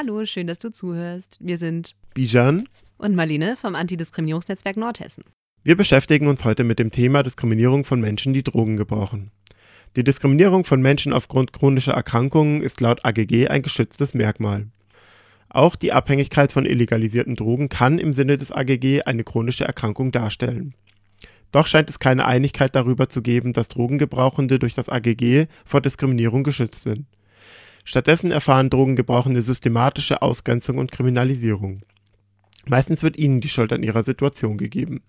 Hallo, schön, dass du zuhörst. Wir sind Bijan und Marlene vom Antidiskriminierungsnetzwerk Nordhessen. Wir beschäftigen uns heute mit dem Thema Diskriminierung von Menschen, die Drogen gebrauchen. Die Diskriminierung von Menschen aufgrund chronischer Erkrankungen ist laut AGG ein geschütztes Merkmal. Auch die Abhängigkeit von illegalisierten Drogen kann im Sinne des AGG eine chronische Erkrankung darstellen. Doch scheint es keine Einigkeit darüber zu geben, dass Drogengebrauchende durch das AGG vor Diskriminierung geschützt sind. Stattdessen erfahren Drogengebrauchende systematische Ausgrenzung und Kriminalisierung. Meistens wird ihnen die Schuld an ihrer Situation gegeben.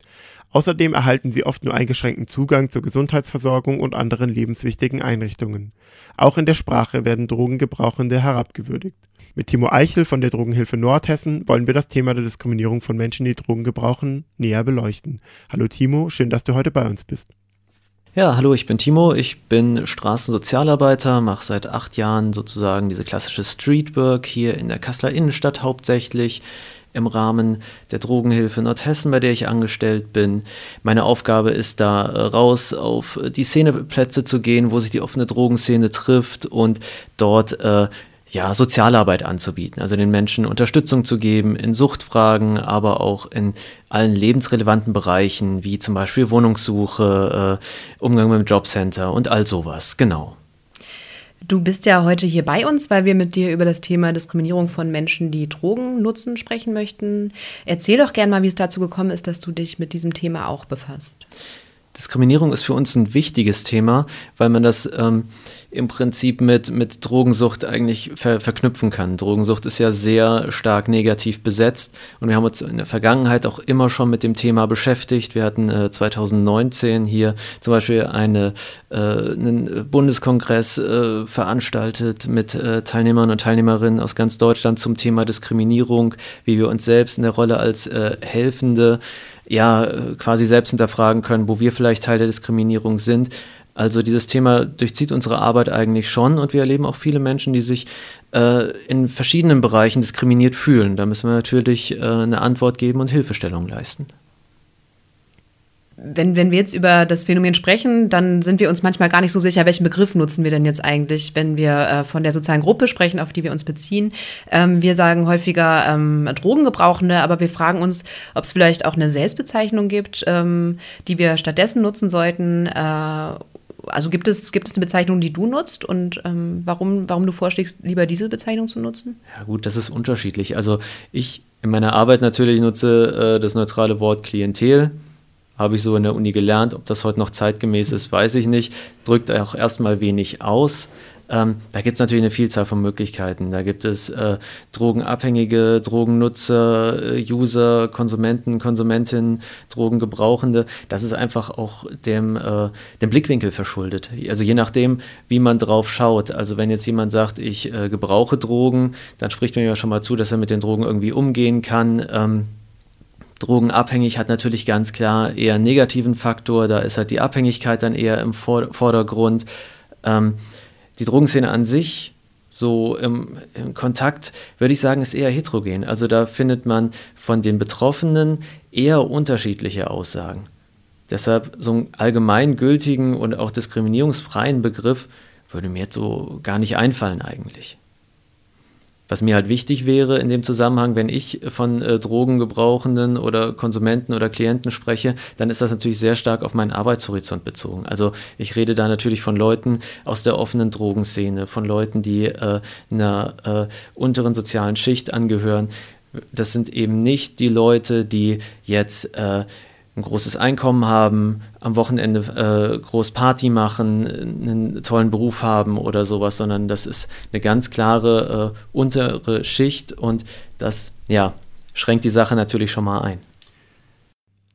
Außerdem erhalten sie oft nur eingeschränkten Zugang zur Gesundheitsversorgung und anderen lebenswichtigen Einrichtungen. Auch in der Sprache werden Drogengebrauchende herabgewürdigt. Mit Timo Eichel von der Drogenhilfe Nordhessen wollen wir das Thema der Diskriminierung von Menschen, die Drogen gebrauchen, näher beleuchten. Hallo Timo, schön, dass du heute bei uns bist. Ja, hallo, ich bin Timo, ich bin Straßensozialarbeiter, mache seit acht Jahren sozusagen diese klassische Streetwork hier in der Kasseler Innenstadt hauptsächlich im Rahmen der Drogenhilfe Nordhessen, bei der ich angestellt bin. Meine Aufgabe ist da äh, raus auf die Szeneplätze zu gehen, wo sich die offene Drogenszene trifft und dort äh, ja, Sozialarbeit anzubieten, also den Menschen Unterstützung zu geben in Suchtfragen, aber auch in allen lebensrelevanten Bereichen, wie zum Beispiel Wohnungssuche, äh, Umgang mit dem Jobcenter und all sowas, genau. Du bist ja heute hier bei uns, weil wir mit dir über das Thema Diskriminierung von Menschen, die Drogen nutzen, sprechen möchten. Erzähl doch gern mal, wie es dazu gekommen ist, dass du dich mit diesem Thema auch befasst. Diskriminierung ist für uns ein wichtiges Thema, weil man das ähm, im Prinzip mit, mit Drogensucht eigentlich ver verknüpfen kann. Drogensucht ist ja sehr stark negativ besetzt und wir haben uns in der Vergangenheit auch immer schon mit dem Thema beschäftigt. Wir hatten äh, 2019 hier zum Beispiel eine, äh, einen Bundeskongress äh, veranstaltet mit äh, Teilnehmern und Teilnehmerinnen aus ganz Deutschland zum Thema Diskriminierung, wie wir uns selbst in der Rolle als äh, Helfende ja quasi selbst hinterfragen können, wo wir vielleicht Teil der Diskriminierung sind. Also dieses Thema durchzieht unsere Arbeit eigentlich schon und wir erleben auch viele Menschen, die sich äh, in verschiedenen Bereichen diskriminiert fühlen. Da müssen wir natürlich äh, eine Antwort geben und Hilfestellung leisten wenn, wenn wir jetzt über das Phänomen sprechen, dann sind wir uns manchmal gar nicht so sicher, welchen Begriff nutzen wir denn jetzt eigentlich, wenn wir äh, von der sozialen Gruppe sprechen, auf die wir uns beziehen. Ähm, wir sagen häufiger ähm, Drogengebrauchende, aber wir fragen uns, ob es vielleicht auch eine Selbstbezeichnung gibt, ähm, die wir stattdessen nutzen sollten. Äh, also gibt es, gibt es eine Bezeichnung, die du nutzt und ähm, warum, warum du vorschlägst, lieber diese Bezeichnung zu nutzen? Ja gut, das ist unterschiedlich. Also ich in meiner Arbeit natürlich nutze äh, das neutrale Wort Klientel habe ich so in der Uni gelernt. Ob das heute noch zeitgemäß ist, weiß ich nicht. Drückt auch erstmal wenig aus. Ähm, da gibt es natürlich eine Vielzahl von Möglichkeiten. Da gibt es äh, Drogenabhängige, Drogennutzer, äh, User, Konsumenten, Konsumentinnen, Drogengebrauchende. Das ist einfach auch dem, äh, dem Blickwinkel verschuldet. Also je nachdem, wie man drauf schaut. Also wenn jetzt jemand sagt, ich äh, gebrauche Drogen, dann spricht mir ja schon mal zu, dass er mit den Drogen irgendwie umgehen kann. Ähm, Drogenabhängig hat natürlich ganz klar eher einen negativen Faktor, da ist halt die Abhängigkeit dann eher im Vordergrund. Ähm, die Drogenszene an sich, so im, im, Kontakt, würde ich sagen, ist eher heterogen. Also da findet man von den Betroffenen eher unterschiedliche Aussagen. Deshalb so einen allgemeingültigen und auch diskriminierungsfreien Begriff würde mir jetzt so gar nicht einfallen eigentlich. Was mir halt wichtig wäre in dem Zusammenhang, wenn ich von äh, Drogengebrauchenden oder Konsumenten oder Klienten spreche, dann ist das natürlich sehr stark auf meinen Arbeitshorizont bezogen. Also ich rede da natürlich von Leuten aus der offenen Drogenszene, von Leuten, die äh, einer äh, unteren sozialen Schicht angehören. Das sind eben nicht die Leute, die jetzt äh, ein großes Einkommen haben, am Wochenende äh, groß Party machen, einen tollen Beruf haben oder sowas, sondern das ist eine ganz klare äh, untere Schicht und das ja, schränkt die Sache natürlich schon mal ein.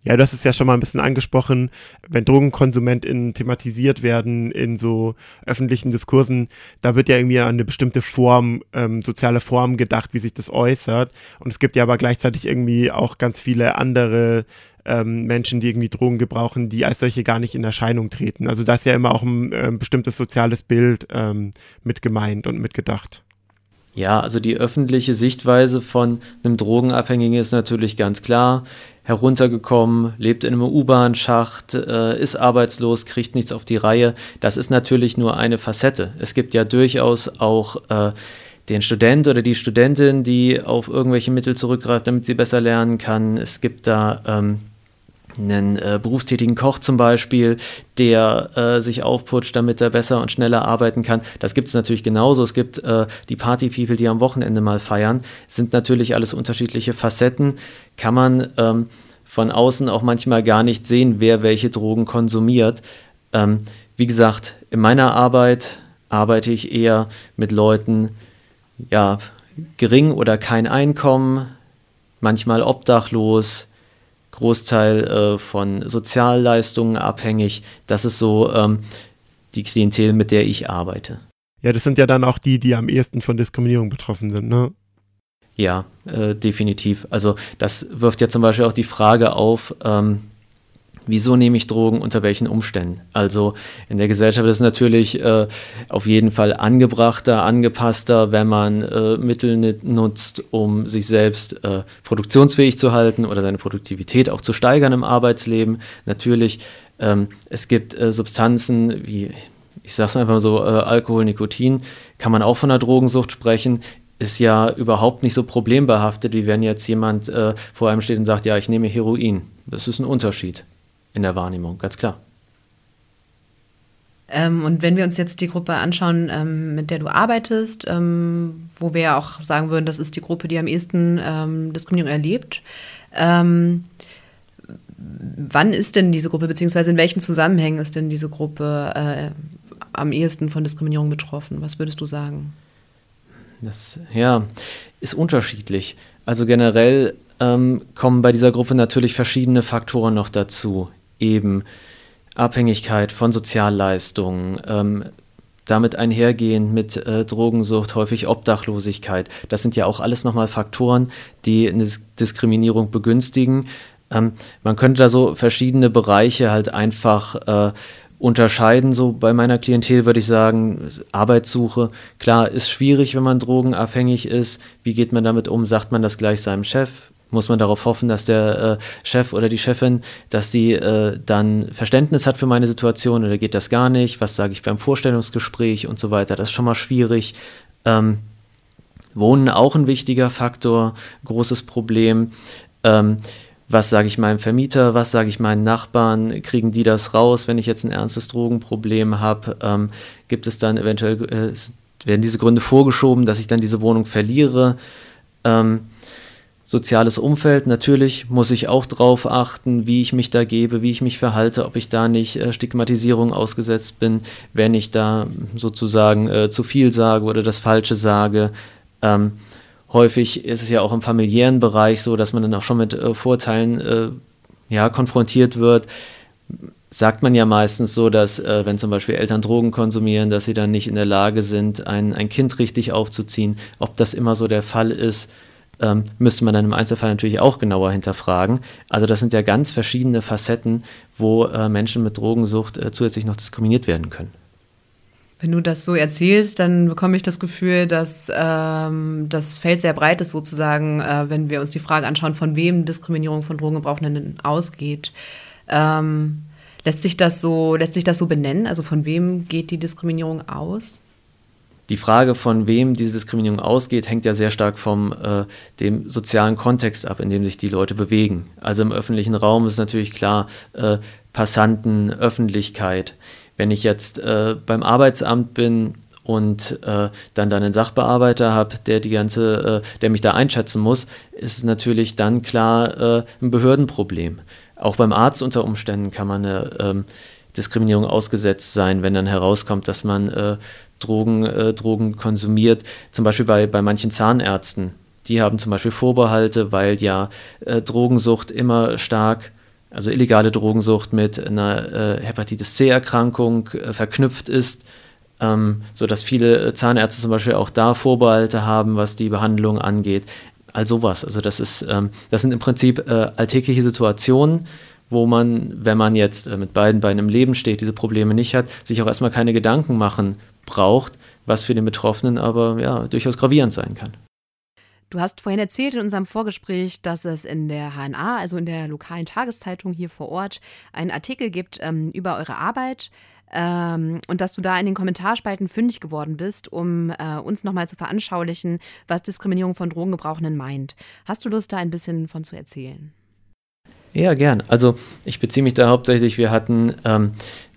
Ja, das ist ja schon mal ein bisschen angesprochen, wenn DrogenkonsumentInnen thematisiert werden in so öffentlichen Diskursen, da wird ja irgendwie an eine bestimmte Form, ähm, soziale Form gedacht, wie sich das äußert. Und es gibt ja aber gleichzeitig irgendwie auch ganz viele andere ähm, Menschen, die irgendwie Drogen gebrauchen, die als solche gar nicht in Erscheinung treten. Also da ist ja immer auch ein äh, bestimmtes soziales Bild ähm, mit gemeint und mitgedacht. Ja, also die öffentliche Sichtweise von einem Drogenabhängigen ist natürlich ganz klar. Heruntergekommen, lebt in einem U-Bahn-Schacht, äh, ist arbeitslos, kriegt nichts auf die Reihe. Das ist natürlich nur eine Facette. Es gibt ja durchaus auch äh, den Student oder die Studentin, die auf irgendwelche Mittel zurückgreift, damit sie besser lernen kann. Es gibt da ähm, einen äh, berufstätigen Koch zum Beispiel, der äh, sich aufputscht, damit er besser und schneller arbeiten kann. Das gibt es natürlich genauso. Es gibt äh, die Party-People, die am Wochenende mal feiern. Sind natürlich alles unterschiedliche Facetten. Kann man ähm, von außen auch manchmal gar nicht sehen, wer welche Drogen konsumiert. Ähm, wie gesagt, in meiner Arbeit arbeite ich eher mit Leuten, ja, gering oder kein Einkommen, manchmal obdachlos, Großteil äh, von Sozialleistungen abhängig. Das ist so ähm, die Klientel, mit der ich arbeite. Ja, das sind ja dann auch die, die am ehesten von Diskriminierung betroffen sind, ne? Ja, äh, definitiv. Also das wirft ja zum Beispiel auch die Frage auf, ähm, Wieso nehme ich Drogen? Unter welchen Umständen? Also in der Gesellschaft ist es natürlich äh, auf jeden Fall angebrachter, angepasster, wenn man äh, Mittel nutzt, um sich selbst äh, produktionsfähig zu halten oder seine Produktivität auch zu steigern im Arbeitsleben. Natürlich, ähm, es gibt äh, Substanzen wie, ich sage es einfach mal so, äh, Alkohol, Nikotin, kann man auch von einer Drogensucht sprechen ist ja überhaupt nicht so problembehaftet, wie wenn jetzt jemand äh, vor einem steht und sagt, ja, ich nehme Heroin. Das ist ein Unterschied in der Wahrnehmung, ganz klar. Ähm, und wenn wir uns jetzt die Gruppe anschauen, ähm, mit der du arbeitest, ähm, wo wir ja auch sagen würden, das ist die Gruppe, die am ehesten ähm, Diskriminierung erlebt. Ähm, wann ist denn diese Gruppe, beziehungsweise in welchen Zusammenhängen ist denn diese Gruppe äh, am ehesten von Diskriminierung betroffen? Was würdest du sagen? Das ja, ist unterschiedlich. Also generell ähm, kommen bei dieser Gruppe natürlich verschiedene Faktoren noch dazu eben Abhängigkeit von Sozialleistungen, ähm, damit einhergehend mit äh, Drogensucht, häufig Obdachlosigkeit. Das sind ja auch alles nochmal Faktoren, die eine Diskriminierung begünstigen. Ähm, man könnte da so verschiedene Bereiche halt einfach äh, unterscheiden. So bei meiner Klientel würde ich sagen, Arbeitssuche, klar, ist schwierig, wenn man drogenabhängig ist. Wie geht man damit um? Sagt man das gleich seinem Chef? Muss man darauf hoffen, dass der äh, Chef oder die Chefin, dass die äh, dann Verständnis hat für meine Situation oder geht das gar nicht? Was sage ich beim Vorstellungsgespräch und so weiter? Das ist schon mal schwierig. Ähm, Wohnen auch ein wichtiger Faktor, großes Problem. Ähm, was sage ich meinem Vermieter, was sage ich meinen Nachbarn, kriegen die das raus, wenn ich jetzt ein ernstes Drogenproblem habe? Ähm, gibt es dann eventuell, äh, werden diese Gründe vorgeschoben, dass ich dann diese Wohnung verliere? Ähm, Soziales Umfeld, natürlich muss ich auch drauf achten, wie ich mich da gebe, wie ich mich verhalte, ob ich da nicht äh, Stigmatisierung ausgesetzt bin, wenn ich da sozusagen äh, zu viel sage oder das Falsche sage. Ähm, häufig ist es ja auch im familiären Bereich so, dass man dann auch schon mit äh, Vorteilen äh, ja, konfrontiert wird. Sagt man ja meistens so, dass äh, wenn zum Beispiel Eltern Drogen konsumieren, dass sie dann nicht in der Lage sind, ein, ein Kind richtig aufzuziehen. Ob das immer so der Fall ist, ähm, müsste man dann im Einzelfall natürlich auch genauer hinterfragen. Also das sind ja ganz verschiedene Facetten, wo äh, Menschen mit Drogensucht äh, zusätzlich noch diskriminiert werden können. Wenn du das so erzählst, dann bekomme ich das Gefühl, dass ähm, das Feld sehr breit ist, sozusagen, äh, wenn wir uns die Frage anschauen, von wem Diskriminierung von Drogengebrauchenden ausgeht. Ähm, lässt, sich das so, lässt sich das so benennen? Also von wem geht die Diskriminierung aus? Die Frage, von wem diese Diskriminierung ausgeht, hängt ja sehr stark vom äh, dem sozialen Kontext ab, in dem sich die Leute bewegen. Also im öffentlichen Raum ist natürlich klar äh, Passanten, Öffentlichkeit. Wenn ich jetzt äh, beim Arbeitsamt bin und äh, dann dann einen Sachbearbeiter habe, der die ganze, äh, der mich da einschätzen muss, ist es natürlich dann klar äh, ein Behördenproblem. Auch beim Arzt unter Umständen kann man eine ähm, Diskriminierung ausgesetzt sein, wenn dann herauskommt, dass man Drogen, äh, Drogen konsumiert. Zum Beispiel bei, bei manchen Zahnärzten. Die haben zum Beispiel Vorbehalte, weil ja äh, Drogensucht immer stark, also illegale Drogensucht mit einer äh, Hepatitis C-Erkrankung äh, verknüpft ist. Ähm, sodass viele äh, Zahnärzte zum Beispiel auch da Vorbehalte haben, was die Behandlung angeht. All sowas. Also das ist, ähm, das sind im Prinzip äh, alltägliche Situationen, wo man, wenn man jetzt mit beiden Beinen im Leben steht, diese Probleme nicht hat, sich auch erstmal keine Gedanken machen braucht, was für den Betroffenen aber ja durchaus gravierend sein kann. Du hast vorhin erzählt in unserem Vorgespräch, dass es in der HNA, also in der lokalen Tageszeitung hier vor Ort, einen Artikel gibt ähm, über eure Arbeit. ähm, und dass du da in den Kommentarspalten fündig geworden bist, um äh, uns nochmal zu veranschaulichen, was Diskriminierung von Drogengebrauchenden meint. Hast du Lust, da ein bisschen von zu erzählen? Ja, gern. Also ich beziehe mich da hauptsächlich, wir hatten ähm,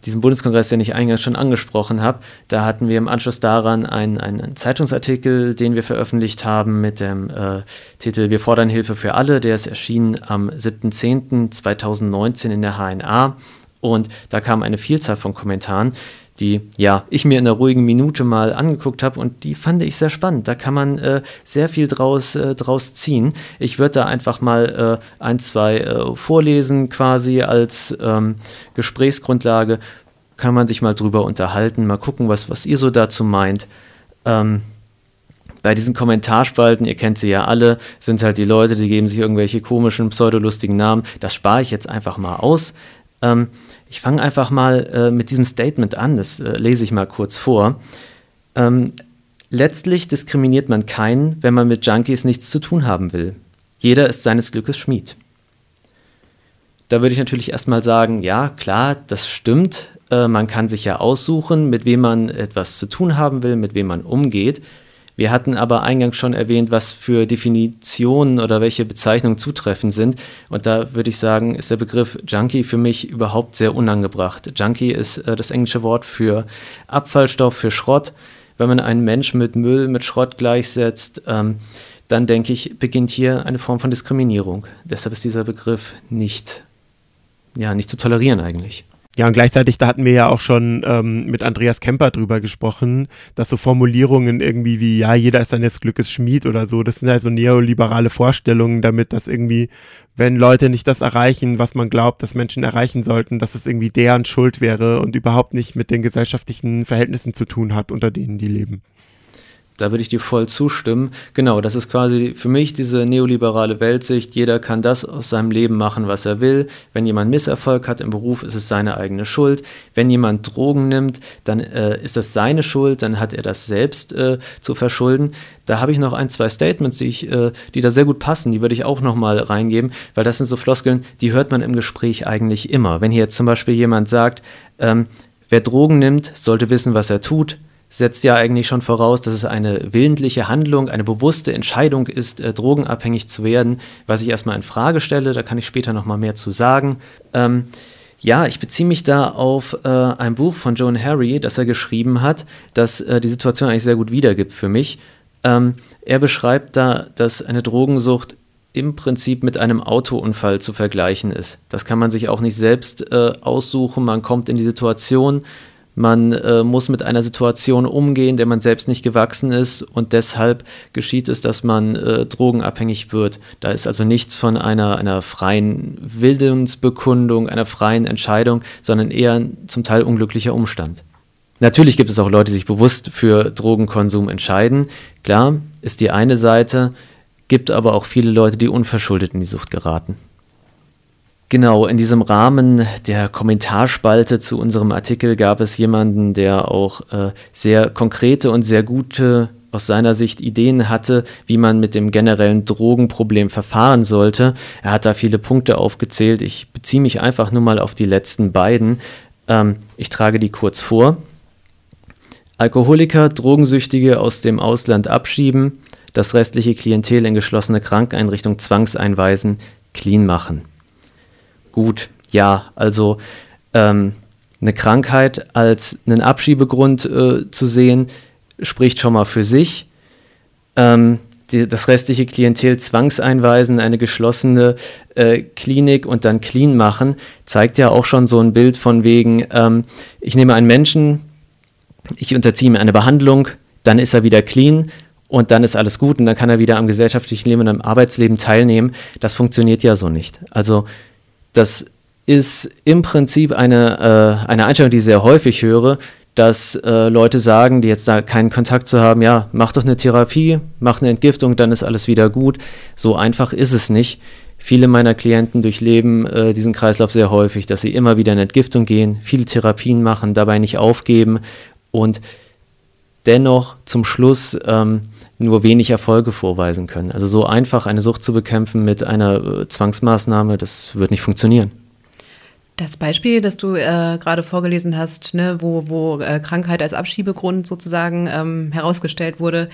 diesen Bundeskongress, den ich eingangs schon angesprochen habe, da hatten wir im Anschluss daran einen, einen Zeitungsartikel, den wir veröffentlicht haben mit dem äh, Titel Wir fordern Hilfe für alle. Der ist erschienen am 7.10.2019 in der HNA und da kam eine Vielzahl von Kommentaren, die ja ich mir in einer ruhigen Minute mal angeguckt habe und die fand ich sehr spannend. Da kann man äh, sehr viel draus, äh, draus ziehen. Ich würde da einfach mal äh, ein, zwei äh, vorlesen quasi als ähm, Gesprächsgrundlage. Kann man sich mal drüber unterhalten, mal gucken, was, was ihr so dazu meint. Ähm, bei diesen Kommentarspalten, ihr kennt sie ja alle, sind halt die Leute, die geben sich irgendwelche komischen, pseudolustigen Namen. Das spare ich jetzt einfach mal aus. Ähm, ich fange einfach mal äh, mit diesem Statement an, das äh, lese ich mal kurz vor. Ähm, letztlich diskriminiert man keinen, wenn man mit Junkies nichts zu tun haben will. Jeder ist seines Glückes Schmied. Da würde ich natürlich erstmal sagen, ja, klar, das stimmt. Äh, man kann sich ja aussuchen, mit wem man etwas zu tun haben will, mit wem man umgeht. Wir hatten aber eingangs schon erwähnt, was für Definitionen oder welche Bezeichnungen zutreffend sind. Und da würde ich sagen, ist der Begriff Junkie für mich überhaupt sehr unangebracht. Junkie ist äh, das englische Wort für Abfallstoff, für Schrott. Wenn man einen Menschen mit Müll, mit Schrott gleichsetzt, ähm, dann denke ich, beginnt hier eine Form von Diskriminierung. Deshalb ist dieser Begriff nicht, ja, nicht zu tolerieren eigentlich. Ja, und gleichzeitig, da hatten wir ja auch schon ähm, mit Andreas Kemper drüber gesprochen, dass so Formulierungen irgendwie wie, ja, jeder ist seines Glückes Schmied oder so, das sind halt so neoliberale Vorstellungen damit, dass irgendwie, wenn Leute nicht das erreichen, was man glaubt, dass Menschen erreichen sollten, dass es irgendwie deren Schuld wäre und überhaupt nicht mit den gesellschaftlichen Verhältnissen zu tun hat, unter denen die leben. Da würde ich dir voll zustimmen. Genau, das ist quasi für mich diese neoliberale Weltsicht. Jeder kann das aus seinem Leben machen, was er will. Wenn jemand Misserfolg hat im Beruf, ist es seine eigene Schuld. Wenn jemand Drogen nimmt, dann äh, ist das seine Schuld, dann hat er das selbst äh, zu verschulden. Da habe ich noch ein, zwei Statements, die, ich, äh, die da sehr gut passen, die würde ich auch nochmal reingeben, weil das sind so Floskeln, die hört man im Gespräch eigentlich immer. Wenn hier jetzt zum Beispiel jemand sagt, ähm, wer Drogen nimmt, sollte wissen, was er tut setzt ja eigentlich schon voraus, dass es eine willentliche Handlung, eine bewusste Entscheidung ist, äh, drogenabhängig zu werden, was ich erstmal in Frage stelle. Da kann ich später nochmal mehr zu sagen. Ähm, ja, ich beziehe mich da auf äh, ein Buch von Joan Harry, das er geschrieben hat, das äh, die Situation eigentlich sehr gut wiedergibt für mich. Ähm, er beschreibt da, dass eine Drogensucht im Prinzip mit einem Autounfall zu vergleichen ist. Das kann man sich auch nicht selbst äh, aussuchen. Man kommt in die Situation, man äh, muss mit einer Situation umgehen, der man selbst nicht gewachsen ist und deshalb geschieht es, dass man äh, drogenabhängig wird. Da ist also nichts von einer, einer freien Willensbekundung, einer freien Entscheidung, sondern eher ein zum Teil unglücklicher Umstand. Natürlich gibt es auch Leute, die sich bewusst für Drogenkonsum entscheiden. Klar, ist die eine Seite, gibt aber auch viele Leute, die unverschuldet in die Sucht geraten. Genau, in diesem Rahmen der Kommentarspalte zu unserem Artikel gab es jemanden, der auch äh, sehr konkrete und sehr gute aus seiner Sicht Ideen hatte, wie man mit dem generellen Drogenproblem verfahren sollte. Er hat da viele Punkte aufgezählt. Ich beziehe mich einfach nur mal auf die letzten beiden. Ähm, ich trage die kurz vor. Alkoholiker, Drogensüchtige aus dem Ausland abschieben, das restliche Klientel in geschlossene Krankeinrichtungen zwangseinweisen, clean machen gut, ja, also ähm, eine Krankheit als einen Abschiebegrund äh, zu sehen, spricht schon mal für sich. Ähm, die, das restliche Klientel zwangseinweisen, eine geschlossene äh, Klinik und dann clean machen, zeigt ja auch schon so ein Bild von wegen, ähm, ich nehme einen Menschen, ich unterziehe ihm eine Behandlung, dann ist er wieder clean und dann ist alles gut und dann kann er wieder am gesellschaftlichen Leben und am Arbeitsleben teilnehmen. Das funktioniert ja so nicht. Also das ist im Prinzip eine, äh, eine Einstellung, die ich sehr häufig höre, dass äh, Leute sagen, die jetzt da keinen Kontakt zu haben, ja, mach doch eine Therapie, mach eine Entgiftung, dann ist alles wieder gut. So einfach ist es nicht. Viele meiner Klienten durchleben äh, diesen Kreislauf sehr häufig, dass sie immer wieder in Entgiftung gehen, viele Therapien machen, dabei nicht aufgeben und dennoch zum Schluss ähm, nur wenig Erfolge vorweisen können. Also so einfach eine Sucht zu bekämpfen mit einer äh, Zwangsmaßnahme, das wird nicht funktionieren. Das Beispiel, das du äh, gerade vorgelesen hast, ne, wo, wo äh, Krankheit als Abschiebegrund sozusagen ähm, herausgestellt wurde,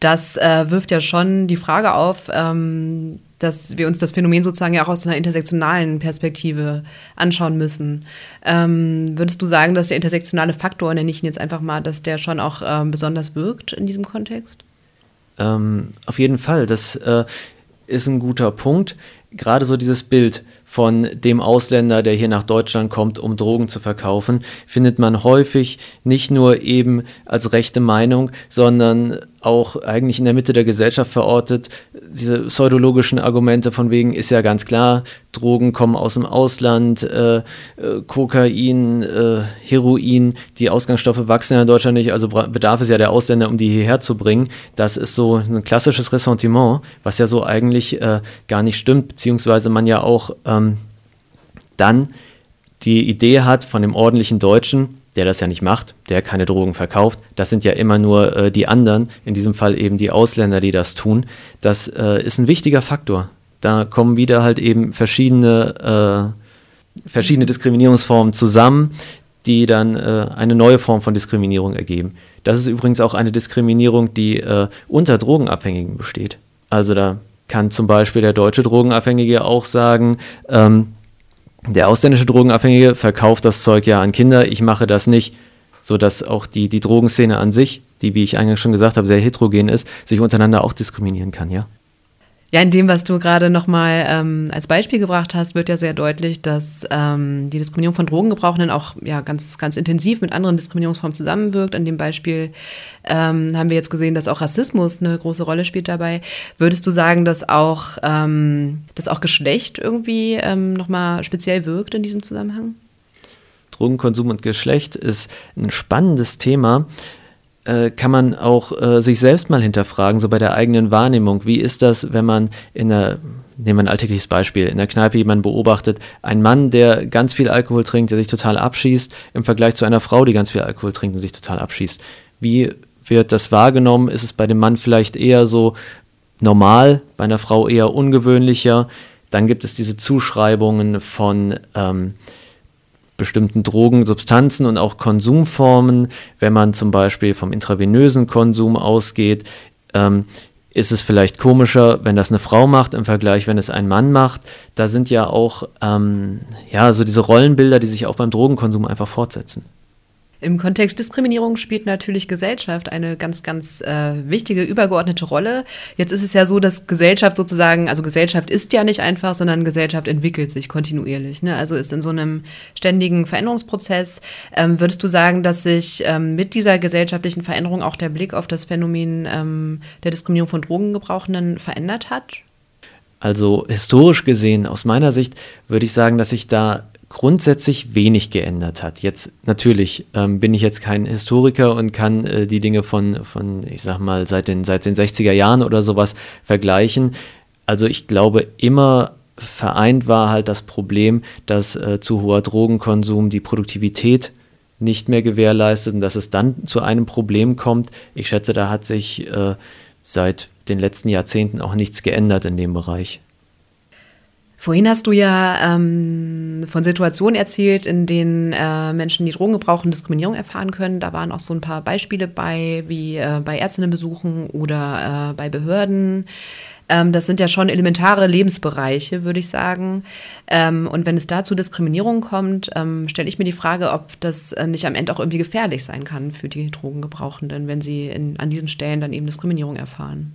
das äh, wirft ja schon die Frage auf, ähm, dass wir uns das Phänomen sozusagen ja auch aus einer intersektionalen Perspektive anschauen müssen. Ähm, würdest du sagen, dass der intersektionale Faktor, nenne ich ihn jetzt einfach mal, dass der schon auch ähm, besonders wirkt in diesem Kontext? Ähm, auf jeden Fall, das äh, ist ein guter Punkt. Gerade so dieses Bild, von dem Ausländer, der hier nach Deutschland kommt, um Drogen zu verkaufen, findet man häufig nicht nur eben als rechte Meinung, sondern auch eigentlich in der Mitte der Gesellschaft verortet. Diese pseudologischen Argumente von wegen ist ja ganz klar, Drogen kommen aus dem Ausland, äh, äh, Kokain, äh, Heroin, die Ausgangsstoffe wachsen ja in Deutschland nicht, also bedarf es ja der Ausländer, um die hierher zu bringen. Das ist so ein klassisches Ressentiment, was ja so eigentlich äh, gar nicht stimmt, beziehungsweise man ja auch ähm, dann die Idee hat von dem ordentlichen Deutschen, der das ja nicht macht, der keine Drogen verkauft. Das sind ja immer nur äh, die anderen, in diesem Fall eben die Ausländer, die das tun. Das äh, ist ein wichtiger Faktor. Da kommen wieder halt eben verschiedene, äh, verschiedene Diskriminierungsformen zusammen, die dann äh, eine neue Form von Diskriminierung ergeben. Das ist übrigens auch eine Diskriminierung, die äh, unter Drogenabhängigen besteht. Also da kann zum Beispiel der deutsche Drogenabhängige auch sagen, ähm, der ausländische Drogenabhängige verkauft das Zeug ja an Kinder, ich mache das nicht, sodass auch die, die Drogenszene an sich, die, wie ich eingangs schon gesagt habe, sehr heterogen ist, sich untereinander auch diskriminieren kann, ja. Ja, in dem, was du gerade nochmal ähm, als Beispiel gebracht hast, wird ja sehr deutlich, dass ähm, die Diskriminierung von Drogengebrauchenden auch ja, ganz, ganz intensiv mit anderen Diskriminierungsformen zusammenwirkt. In dem Beispiel ähm, haben wir jetzt gesehen, dass auch Rassismus eine große Rolle spielt dabei. Würdest du sagen, dass auch, ähm, dass auch Geschlecht irgendwie ähm, nochmal speziell wirkt in diesem Zusammenhang? Drogenkonsum und Geschlecht ist ein spannendes Thema. Äh, kann man auch äh, sich selbst mal hinterfragen, so bei der eigenen Wahrnehmung. Wie ist das, wenn man in einer, nehmen wir ein alltägliches Beispiel, in der Kneipe jemanden beobachtet, ein Mann, der ganz viel Alkohol trinkt, der sich total abschießt, im Vergleich zu einer Frau, die ganz viel Alkohol trinkt und sich total abschießt. Wie wird das wahrgenommen? Ist es bei dem Mann vielleicht eher so normal, bei einer Frau eher ungewöhnlicher? Dann gibt es diese Zuschreibungen von ähm, bestimmten Drogen, Substanzen und auch Konsumformen. Wenn man zum Beispiel vom intravenösen Konsum ausgeht, ähm, ist es vielleicht komischer, wenn das eine Frau macht im Vergleich, wenn es ein Mann macht. Da sind ja auch ähm, ja, so diese Rollenbilder, die sich auch beim Drogenkonsum einfach fortsetzen. Im Kontext Diskriminierung spielt natürlich Gesellschaft eine ganz, ganz äh, wichtige, übergeordnete Rolle. Jetzt ist es ja so, dass Gesellschaft sozusagen, also Gesellschaft ist ja nicht einfach, sondern Gesellschaft entwickelt sich kontinuierlich. Ne? Also ist in so einem ständigen Veränderungsprozess. Ähm, würdest du sagen, dass sich ähm, mit dieser gesellschaftlichen Veränderung auch der Blick auf das Phänomen ähm, der Diskriminierung von Drogengebrauchenden verändert hat? Also historisch gesehen, aus meiner Sicht, würde ich sagen, dass sich da grundsätzlich wenig geändert hat. Jetzt natürlich ähm, bin ich jetzt kein Historiker und kann äh, die Dinge von, von, ich sag mal, seit den, seit den 60er Jahren oder sowas vergleichen. Also ich glaube, immer vereint war halt das Problem, dass äh, zu hoher Drogenkonsum die Produktivität nicht mehr gewährleistet und dass es dann zu einem Problem kommt. Ich schätze, da hat sich äh, seit den letzten Jahrzehnten auch nichts geändert in dem Bereich. Vorhin hast du ja ähm, von Situationen erzählt, in denen äh, Menschen, die Drogen gebrauchen, Diskriminierung erfahren können. Da waren auch so ein paar Beispiele bei, wie äh, bei Ärztinnenbesuchen oder äh, bei Behörden. Ähm, das sind ja schon elementare Lebensbereiche, würde ich sagen. Ähm, und wenn es da zu Diskriminierung kommt, ähm, stelle ich mir die Frage, ob das äh, nicht am Ende auch irgendwie gefährlich sein kann für die Drogengebrauchenden, wenn sie in, an diesen Stellen dann eben Diskriminierung erfahren.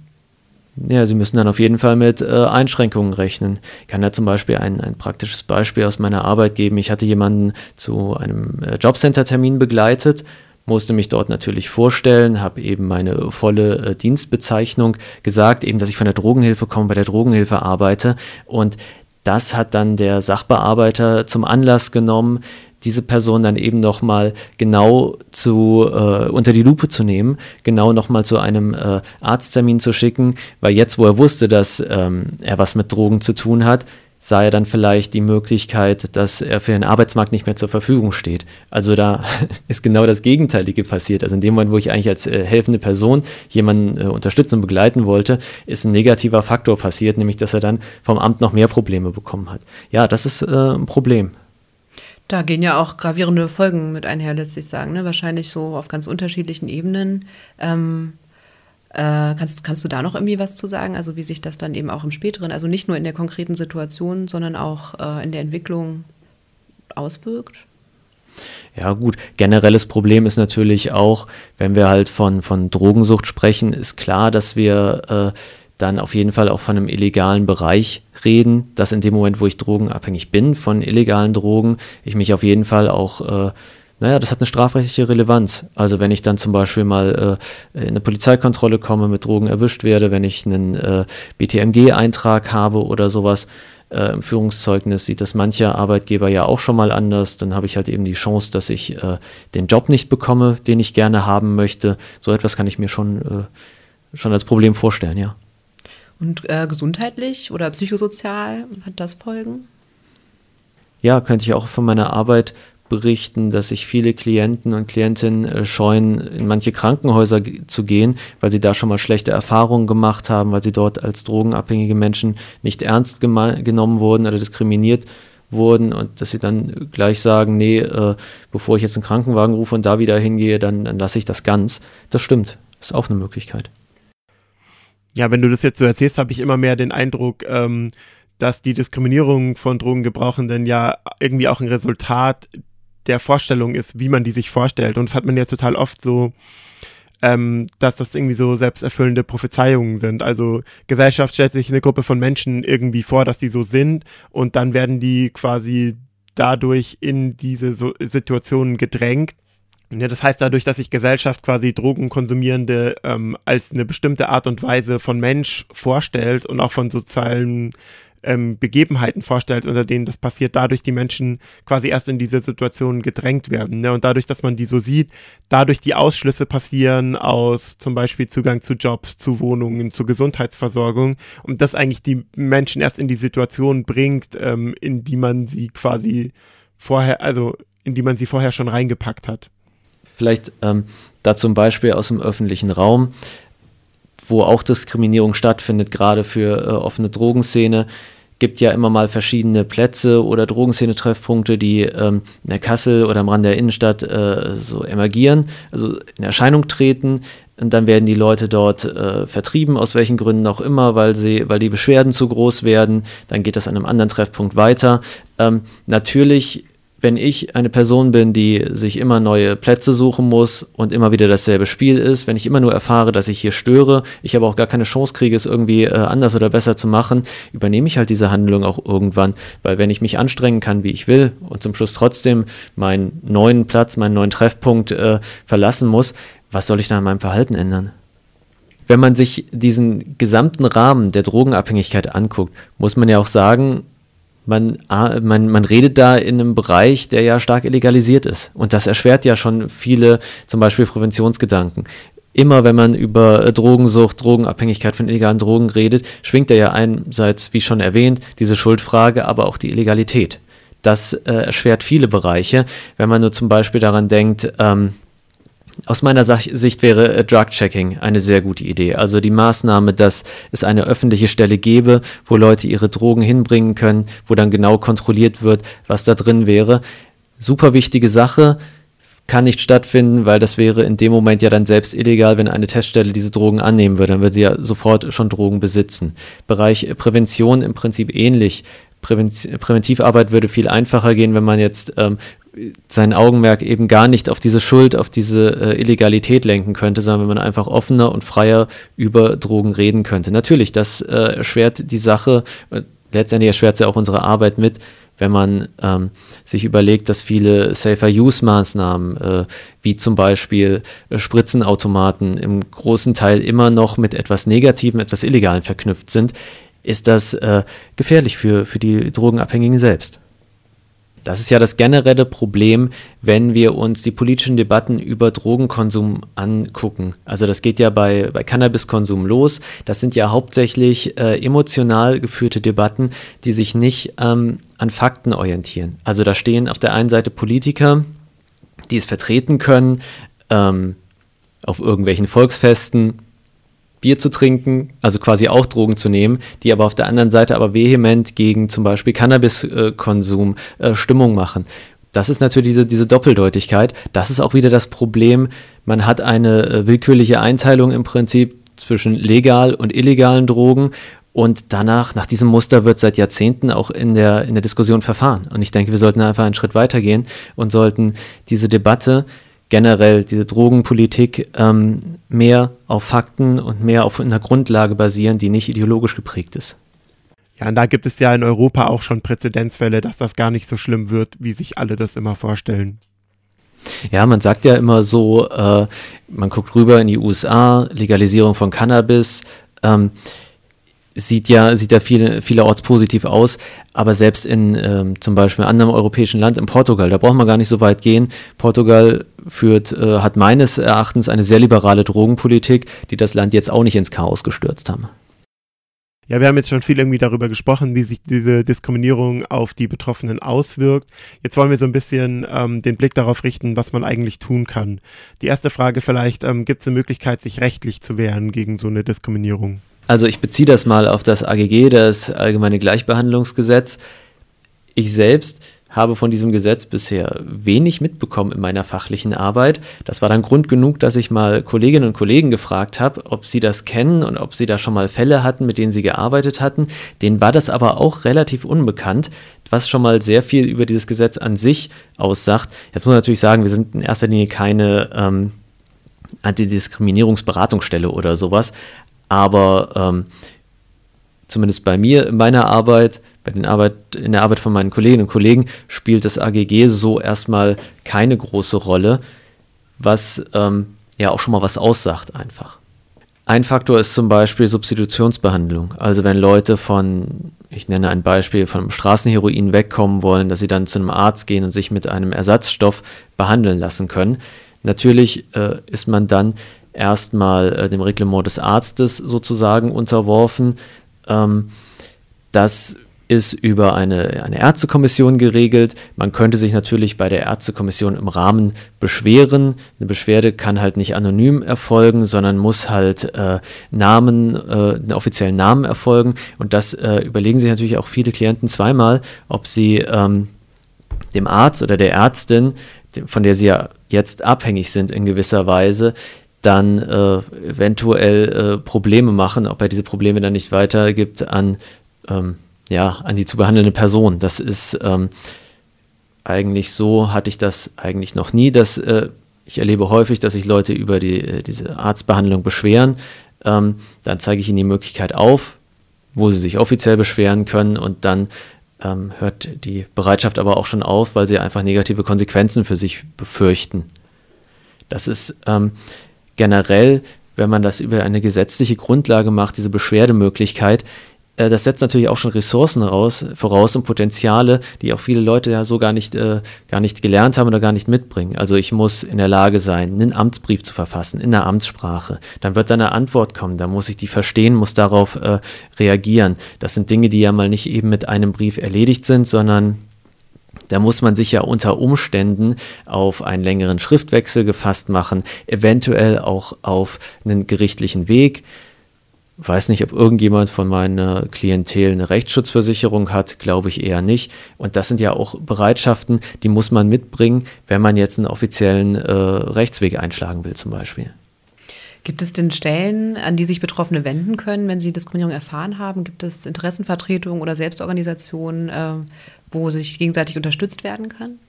Ja, Sie müssen dann auf jeden Fall mit äh, Einschränkungen rechnen. Ich kann da zum Beispiel ein, ein praktisches Beispiel aus meiner Arbeit geben. Ich hatte jemanden zu einem äh, Jobcenter-Termin begleitet, musste mich dort natürlich vorstellen, habe eben meine volle äh, Dienstbezeichnung gesagt, eben, dass ich von der Drogenhilfe komme, bei der Drogenhilfe arbeite. Und das hat dann der Sachbearbeiter zum Anlass genommen, diese Person dann eben nochmal genau zu, äh, unter die Lupe zu nehmen, genau nochmal zu einem äh, Arzttermin zu schicken, weil jetzt, wo er wusste, dass ähm, er was mit Drogen zu tun hat, sah er dann vielleicht die Möglichkeit, dass er für den Arbeitsmarkt nicht mehr zur Verfügung steht. Also da ist genau das Gegenteilige passiert. Also in dem Moment, wo ich eigentlich als äh, helfende Person jemanden äh, unterstützen und begleiten wollte, ist ein negativer Faktor passiert, nämlich dass er dann vom Amt noch mehr Probleme bekommen hat. Ja, das ist äh, ein Problem. Da gehen ja auch gravierende Folgen mit einher, lässt sich sagen. Ne? Wahrscheinlich so auf ganz unterschiedlichen Ebenen. Ähm, äh, kannst, kannst du da noch irgendwie was zu sagen? Also wie sich das dann eben auch im späteren, also nicht nur in der konkreten Situation, sondern auch äh, in der Entwicklung auswirkt? Ja gut, generelles Problem ist natürlich auch, wenn wir halt von, von Drogensucht sprechen, ist klar, dass wir äh, dann auf jeden Fall auch von einem illegalen Bereich reden, dass in dem Moment, wo ich drogenabhängig bin von illegalen Drogen, ich mich auf jeden Fall auch, äh, naja, das hat eine strafrechtliche Relevanz. Also wenn ich dann zum Beispiel mal äh, in eine Polizeikontrolle komme, mit Drogen erwischt werde, wenn ich einen äh, BTMG-Eintrag habe oder sowas, äh, im Führungszeugnis sieht das mancher Arbeitgeber ja auch schon mal anders. Dann habe ich halt eben die Chance, dass ich äh, den Job nicht bekomme, den ich gerne haben möchte. So etwas kann ich mir schon, äh, schon als Problem vorstellen, ja. Und äh, gesundheitlich oder psychosozial hat das Folgen? Ja, könnte ich auch von meiner Arbeit berichten, dass sich viele Klienten und Klientinnen äh, scheuen, in manche Krankenhäuser zu gehen, weil sie da schon mal schlechte Erfahrungen gemacht haben, weil sie dort als drogenabhängige Menschen nicht ernst genommen wurden oder diskriminiert wurden und dass sie dann gleich sagen, nee, äh, bevor ich jetzt einen Krankenwagen rufe und da wieder hingehe, dann, dann lasse ich das ganz. Das stimmt, ist auch eine Möglichkeit. Ja, wenn du das jetzt so erzählst, habe ich immer mehr den Eindruck, ähm, dass die Diskriminierung von Drogengebrauchenden ja irgendwie auch ein Resultat der Vorstellung ist, wie man die sich vorstellt. Und das hat man ja total oft so, ähm, dass das irgendwie so selbsterfüllende Prophezeiungen sind. Also Gesellschaft stellt sich eine Gruppe von Menschen irgendwie vor, dass die so sind und dann werden die quasi dadurch in diese so Situationen gedrängt. Ja, das heißt dadurch, dass sich Gesellschaft quasi Drogenkonsumierende ähm, als eine bestimmte Art und Weise von Mensch vorstellt und auch von sozialen ähm, Begebenheiten vorstellt, unter denen das passiert, dadurch die Menschen quasi erst in diese Situation gedrängt werden. Ne? Und dadurch, dass man die so sieht, dadurch die Ausschlüsse passieren aus zum Beispiel Zugang zu Jobs, zu Wohnungen, zu Gesundheitsversorgung und das eigentlich die Menschen erst in die Situation bringt, ähm, in die man sie quasi vorher, also in die man sie vorher schon reingepackt hat. Vielleicht ähm, da zum Beispiel aus dem öffentlichen Raum wo auch Diskriminierung stattfindet, gerade für äh, offene Drogenszene. Gibt ja immer mal verschiedene Plätze oder Drogenszene-Treffpunkte, die ähm, in der Kassel oder am Rand der Innenstadt äh, so emergieren, also in Erscheinung treten. Und dann werden die Leute dort äh, vertrieben, aus welchen Gründen auch immer, weil, sie, weil die Beschwerden zu groß werden. Dann geht das an einem anderen Treffpunkt weiter. Ähm, natürlich wenn ich eine Person bin, die sich immer neue Plätze suchen muss und immer wieder dasselbe Spiel ist, wenn ich immer nur erfahre, dass ich hier störe, ich aber auch gar keine Chance kriege, es irgendwie äh, anders oder besser zu machen, übernehme ich halt diese Handlung auch irgendwann. Weil wenn ich mich anstrengen kann, wie ich will und zum Schluss trotzdem meinen neuen Platz, meinen neuen Treffpunkt äh, verlassen muss, was soll ich da an meinem Verhalten ändern? Wenn man sich diesen gesamten Rahmen der Drogenabhängigkeit anguckt, muss man ja auch sagen, man, man, man redet da in einem Bereich, der ja stark illegalisiert ist. Und das erschwert ja schon viele, zum Beispiel Präventionsgedanken. Immer wenn man über äh, Drogensucht, Drogenabhängigkeit von illegalen Drogen redet, schwingt da ja einerseits, wie schon erwähnt, diese Schuldfrage, aber auch die Illegalität. Das äh, erschwert viele Bereiche. Wenn man nur zum Beispiel daran denkt, ähm, aus meiner Sicht wäre äh, Drug-Checking eine sehr gute Idee. Also die Maßnahme, dass es eine öffentliche Stelle gäbe, wo Leute ihre Drogen hinbringen können, wo dann genau kontrolliert wird, was da drin wäre. Super wichtige Sache, kann nicht stattfinden, weil das wäre in dem Moment ja dann selbst illegal, wenn eine Teststelle diese Drogen annehmen würde. Dann würde sie ja sofort schon Drogen besitzen. Bereich äh, Prävention im Prinzip ähnlich. Präventivarbeit würde viel einfacher gehen, wenn man jetzt ähm, sein Augenmerk eben gar nicht auf diese Schuld, auf diese äh, Illegalität lenken könnte, sondern wenn man einfach offener und freier über Drogen reden könnte. Natürlich, das äh, erschwert die Sache, äh, letztendlich erschwert ja auch unsere Arbeit mit, wenn man ähm, sich überlegt, dass viele Safer-Use-Maßnahmen, äh, wie zum Beispiel äh, Spritzenautomaten, im großen Teil immer noch mit etwas Negativem, etwas Illegalen verknüpft sind, ist das äh, gefährlich für, für die Drogenabhängigen selbst. Das ist ja das generelle Problem, wenn wir uns die politischen Debatten über Drogenkonsum angucken. Also das geht ja bei, bei Cannabiskonsum los. Das sind ja hauptsächlich äh, emotional geführte Debatten, die sich nicht ähm, an Fakten orientieren. Also da stehen auf der einen Seite Politiker, die es vertreten können, ähm, auf irgendwelchen Volksfesten Bier zu trinken, also quasi auch Drogen zu nehmen, die aber auf der anderen Seite aber vehement gegen zum Beispiel Cannabiskonsum äh, Stimmung machen. das ist natürlich diese, diese Doppeldeutigkeit. Das ist auch wieder das Problem. Man hat eine äh, willkürliche Einteilung im Prinzip zwischen legal und illegalen Drogen und danach, nach diesem Muster wird seit Jahrzehnten auch in der, in der Diskussion verfahren. Und ich denke, wir sollten einfach einen Schritt weitergehen und sollten diese Debatte generell, diese Drogenpolitik ähm, mehr auf Fakten und mehr auf einer Grundlage basieren, die nicht ideologisch geprägt ist. Ja, und da gibt es ja in Europa auch schon Präzedenzfälle, dass das gar nicht so schlimm wird, wie sich alle das immer vorstellen. Ja, man sagt ja immer so, äh, man guckt rüber in die USA, Legalisierung von Cannabis. Ähm, sieht ja, sieht ja viele, vielerorts positiv aus, aber selbst in ähm, zum Beispiel einem anderen europäischen Land, in Portugal, da braucht man gar nicht so weit gehen. Portugal führt, äh, hat meines Erachtens eine sehr liberale Drogenpolitik, die das Land jetzt auch nicht ins Chaos gestürzt haben. Ja, wir haben jetzt schon viel irgendwie darüber gesprochen, wie sich diese Diskriminierung auf die Betroffenen auswirkt. Jetzt wollen wir so ein bisschen ähm, den Blick darauf richten, was man eigentlich tun kann. Die erste Frage vielleicht, ähm, gibt es eine Möglichkeit, sich rechtlich zu wehren gegen so eine Diskriminierung? Also ich beziehe das mal auf das AGG, das Allgemeine Gleichbehandlungsgesetz. Ich selbst habe von diesem Gesetz bisher wenig mitbekommen in meiner fachlichen Arbeit. Das war dann Grund genug, dass ich mal Kolleginnen und Kollegen gefragt habe, ob sie das kennen und ob sie da schon mal Fälle hatten, mit denen sie gearbeitet hatten. Denen war das aber auch relativ unbekannt, was schon mal sehr viel über dieses Gesetz an sich aussagt. Jetzt muss man natürlich sagen, wir sind in erster Linie keine ähm, Antidiskriminierungsberatungsstelle oder sowas, aber ähm, zumindest bei mir in meiner Arbeit, bei den Arbeit, in der Arbeit von meinen Kolleginnen und Kollegen, spielt das AGG so erstmal keine große Rolle, was ähm, ja auch schon mal was aussagt einfach. Ein Faktor ist zum Beispiel Substitutionsbehandlung. Also wenn Leute von, ich nenne ein Beispiel, von Straßenheroin wegkommen wollen, dass sie dann zu einem Arzt gehen und sich mit einem Ersatzstoff behandeln lassen können. Natürlich äh, ist man dann erstmal äh, dem Reglement des Arztes sozusagen unterworfen. Ähm, das ist über eine, eine Ärztekommission geregelt. Man könnte sich natürlich bei der Ärztekommission im Rahmen beschweren. Eine Beschwerde kann halt nicht anonym erfolgen, sondern muss halt äh, Namen, äh, einen offiziellen Namen erfolgen. Und das äh, überlegen sich natürlich auch viele Klienten zweimal, ob sie ähm, dem Arzt oder der Ärztin, von der sie ja jetzt abhängig sind in gewisser Weise, dann äh, eventuell äh, Probleme machen, ob er diese Probleme dann nicht weitergibt an, ähm, ja, an die zu behandelnde Person. Das ist ähm, eigentlich so, hatte ich das eigentlich noch nie. Dass, äh, ich erlebe häufig, dass sich Leute über die, äh, diese Arztbehandlung beschweren. Ähm, dann zeige ich ihnen die Möglichkeit auf, wo sie sich offiziell beschweren können und dann ähm, hört die Bereitschaft aber auch schon auf, weil sie einfach negative Konsequenzen für sich befürchten. Das ist ähm, generell, wenn man das über eine gesetzliche Grundlage macht, diese Beschwerdemöglichkeit, äh, das setzt natürlich auch schon Ressourcen raus, voraus und Potenziale, die auch viele Leute ja so gar nicht, äh, gar nicht gelernt haben oder gar nicht mitbringen. Also ich muss in der Lage sein, einen Amtsbrief zu verfassen in der Amtssprache. Dann wird dann eine Antwort kommen, da muss ich die verstehen, muss darauf äh, reagieren. Das sind Dinge, die ja mal nicht eben mit einem Brief erledigt sind, sondern da muss man sich ja unter Umständen auf einen längeren Schriftwechsel gefasst machen, eventuell auch auf einen gerichtlichen Weg. Weiß nicht, ob irgendjemand von meiner Klientel eine Rechtsschutzversicherung hat, glaube ich eher nicht. Und das sind ja auch Bereitschaften, die muss man mitbringen, wenn man jetzt einen offiziellen äh, Rechtsweg einschlagen will zum Beispiel. Gibt es denn Stellen, an die sich Betroffene wenden können, wenn sie Diskriminierung erfahren haben? Gibt es Interessenvertretungen oder Selbstorganisationen, äh, wo sich gegenseitig unterstützt werden kann?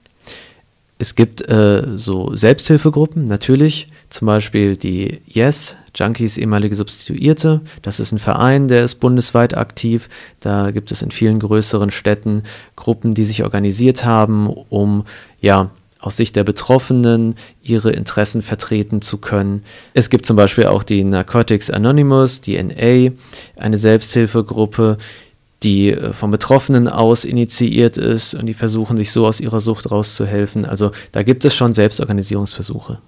Es gibt äh, so Selbsthilfegruppen, natürlich, zum Beispiel die Yes, Junkies ehemalige Substituierte. Das ist ein Verein, der ist bundesweit aktiv. Da gibt es in vielen größeren Städten Gruppen, die sich organisiert haben, um ja aus Sicht der Betroffenen ihre Interessen vertreten zu können. Es gibt zum Beispiel auch die Narcotics Anonymous, die NA, eine Selbsthilfegruppe, die äh, vom Betroffenen aus initiiert ist und die versuchen, sich so aus ihrer Sucht rauszuhelfen. Also da gibt es schon Selbstorganisierungsversuche.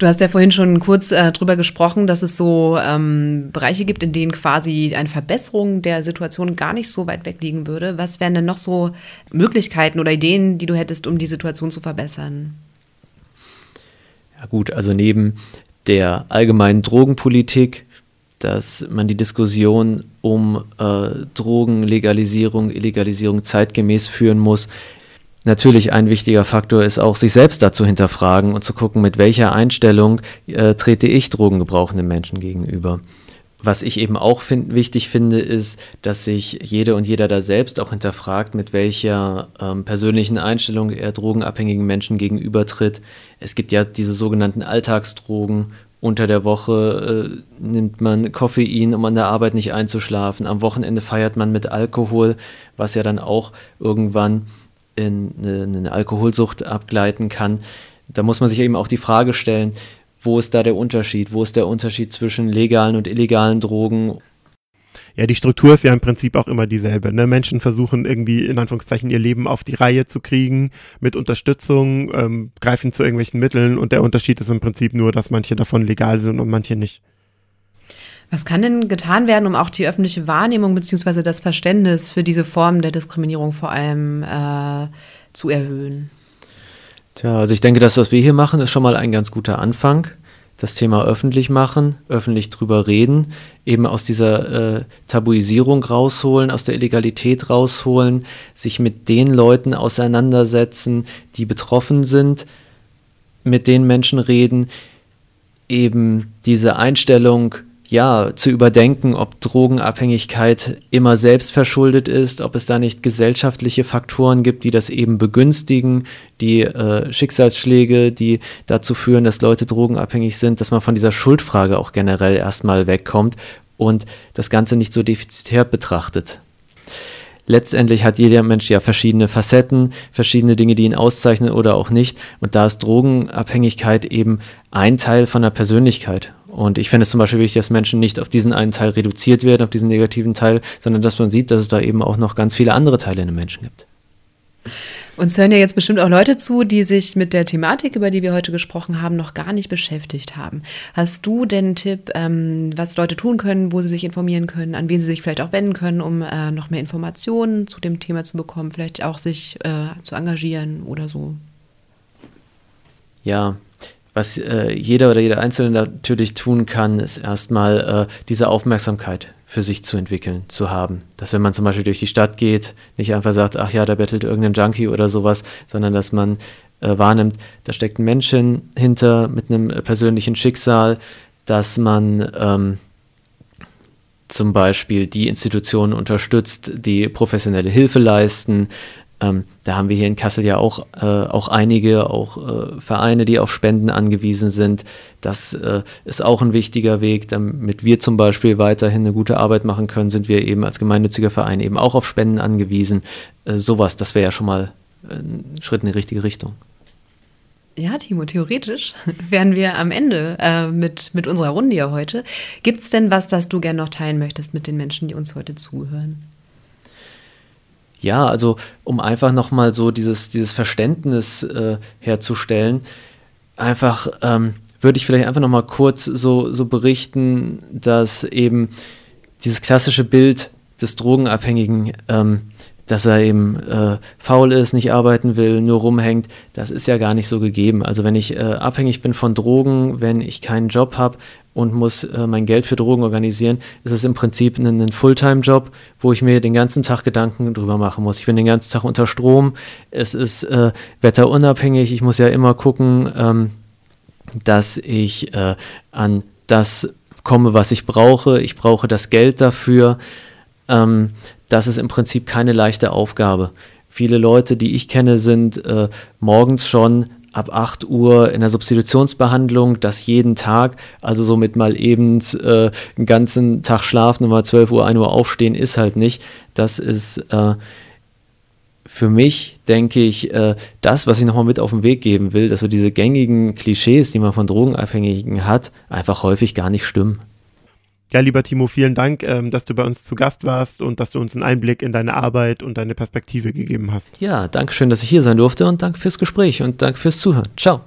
Du hast ja vorhin schon kurz äh, drüber gesprochen, dass es so ähm, Bereiche gibt, in denen quasi eine Verbesserung der Situation gar nicht so weit weg liegen würde. Was wären denn noch so Möglichkeiten oder Ideen, die du hättest, um die Situation zu verbessern? Ja gut, also neben der allgemeinen Drogenpolitik dass man die Diskussion um äh, Drogenlegalisierung, Illegalisierung zeitgemäß führen muss. natürlich ein wichtiger Faktor ist auch, sich selbst dazu hinterfragen und zu gucken, mit welcher Einstellung äh, trete ich drogengebrauchenden Menschen gegenüber. Was ich eben auch find, wichtig finde, ist, dass sich jede und jeder da selbst auch hinterfragt, mit welcher ähm, persönlichen Einstellung er drogenabhängigen Menschen gegenübertritt. Es gibt ja diese sogenannten Alltagsdrogen. Unter der Woche äh, nimmt man Koffein, um an der Arbeit nicht einzuschlafen. Am Wochenende feiert man mit Alkohol, was ja dann auch irgendwann in eine, eine Alkoholsucht abgleiten kann. Da muss man sich eben auch die Frage stellen, wo ist da der Unterschied? Wo ist der Unterschied zwischen legalen und illegalen Drogen? Ja, die Struktur ist ja im Prinzip auch immer dieselbe. Ne? Menschen versuchen irgendwie in Anführungszeichen ihr Leben auf die Reihe zu kriegen mit Unterstützung, ähm, greifen zu irgendwelchen Mitteln und der Unterschied ist im Prinzip nur, dass manche davon legal sind und manche nicht. Was kann denn getan werden, um auch die öffentliche Wahrnehmung bzw. das Verständnis für diese Form der Diskriminierung vor allem äh, zu erhöhen? Tja, also ich denke, das, was wir hier machen, ist schon mal ein ganz guter Anfang. Das Thema öffentlich machen, öffentlich drüber reden, eben aus dieser äh, Tabuisierung rausholen, aus der Illegalität rausholen, sich mit den Leuten auseinandersetzen, die betroffen sind, mit den Menschen reden, eben diese Einstellung, ja, zu überdenken, ob Drogenabhängigkeit immer selbst verschuldet ist, ob es da nicht gesellschaftliche Faktoren gibt, die das eben begünstigen, die äh, Schicksalsschläge, die dazu führen, dass Leute drogenabhängig sind, dass man von dieser Schuldfrage auch generell erstmal wegkommt und das Ganze nicht so defizitär betrachtet. Letztendlich hat jeder Mensch ja verschiedene Facetten, verschiedene Dinge, die ihn auszeichnen oder auch nicht. Und da ist Drogenabhängigkeit eben ein Teil von der Persönlichkeit. Und ich finde es zum Beispiel wichtig, dass Menschen nicht auf diesen einen Teil reduziert werden, auf diesen negativen Teil, sondern dass man sieht, dass es da eben auch noch ganz viele andere Teile in den Menschen gibt. Uns hören ja jetzt bestimmt auch Leute zu, die sich mit der Thematik, über die wir heute gesprochen haben, noch gar nicht beschäftigt haben. Hast du denn einen Tipp, ähm, was Leute tun können, wo sie sich informieren können, an wen sie sich vielleicht auch wenden können, um äh, noch mehr Informationen zu dem Thema zu bekommen, vielleicht auch sich äh, zu engagieren oder so? Ja, was äh, jeder oder jeder Einzelne natürlich tun kann, ist erstmal äh, diese Aufmerksamkeit für sich zu entwickeln, zu haben. Dass wenn man zum Beispiel durch die Stadt geht, nicht einfach sagt, ach ja, da bettelt irgendein Junkie oder sowas, sondern dass man äh, wahrnimmt, da steckt ein Mensch hinter mit einem äh, persönlichen Schicksal, dass man ähm, zum Beispiel die Institutionen unterstützt, die professionelle Hilfe leisten, ähm, da haben wir hier in Kassel ja auch, äh, auch einige, auch äh, Vereine, die auf Spenden angewiesen sind. Das äh, ist auch ein wichtiger Weg. Damit wir zum Beispiel weiterhin eine gute Arbeit machen können, sind wir eben als gemeinnütziger Verein eben auch auf Spenden angewiesen. Äh, sowas, das wäre ja schon mal ein Schritt in die richtige Richtung. Ja, Timo, theoretisch wären wir am Ende äh, mit, mit unserer Runde hier heute. Gibt es denn was, das du gerne noch teilen möchtest mit den Menschen, die uns heute zuhören? Ja, also um einfach nochmal so dieses, dieses Verständnis äh, herzustellen, einfach ähm, würde ich vielleicht einfach nochmal kurz so, so berichten, dass eben dieses klassische Bild des Drogenabhängigen, ähm, dass er eben äh, faul ist, nicht arbeiten will, nur rumhängt, das ist ja gar nicht so gegeben. Also wenn ich äh, abhängig bin von Drogen, wenn ich keinen Job habe und muss äh, mein Geld für Drogen organisieren, ist es im Prinzip ein, ein Fulltime-Job, wo ich mir den ganzen Tag Gedanken drüber machen muss. Ich bin den ganzen Tag unter Strom, es ist äh, wetterunabhängig, ich muss ja immer gucken, ähm, dass ich äh, an das komme, was ich brauche. Ich brauche das Geld dafür. Ähm, das ist im Prinzip keine leichte Aufgabe. Viele Leute, die ich kenne, sind äh, morgens schon ab 8 Uhr in der Substitutionsbehandlung, das jeden Tag, also somit mal eben äh, einen ganzen Tag schlafen und mal 12 Uhr, 1 Uhr aufstehen, ist halt nicht. Das ist äh, für mich, denke ich, äh, das, was ich nochmal mit auf den Weg geben will, dass so diese gängigen Klischees, die man von Drogenabhängigen hat, einfach häufig gar nicht stimmen. Ja, lieber Timo, vielen Dank, ähm, dass du bei uns zu Gast warst und dass du uns einen Einblick in deine Arbeit und deine Perspektive gegeben hast. Ja, danke schön, dass ich hier sein durfte und danke fürs Gespräch und danke fürs Zuhören. Ciao.